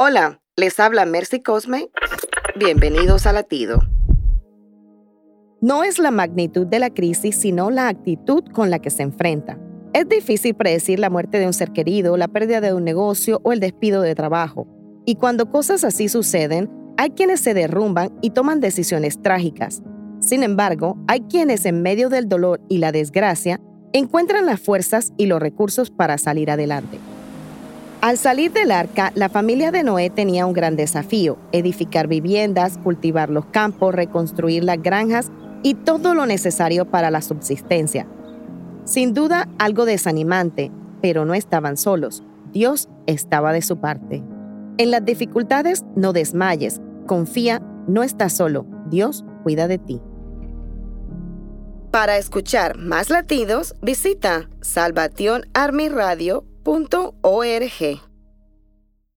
Hola, les habla Mercy Cosme. Bienvenidos a Latido. No es la magnitud de la crisis, sino la actitud con la que se enfrenta. Es difícil predecir la muerte de un ser querido, la pérdida de un negocio o el despido de trabajo. Y cuando cosas así suceden, hay quienes se derrumban y toman decisiones trágicas. Sin embargo, hay quienes en medio del dolor y la desgracia encuentran las fuerzas y los recursos para salir adelante. Al salir del arca, la familia de Noé tenía un gran desafío, edificar viviendas, cultivar los campos, reconstruir las granjas y todo lo necesario para la subsistencia. Sin duda algo desanimante, pero no estaban solos. Dios estaba de su parte. En las dificultades no desmayes, confía, no estás solo, Dios cuida de ti. Para escuchar más latidos, visita salvationarmyradio.org.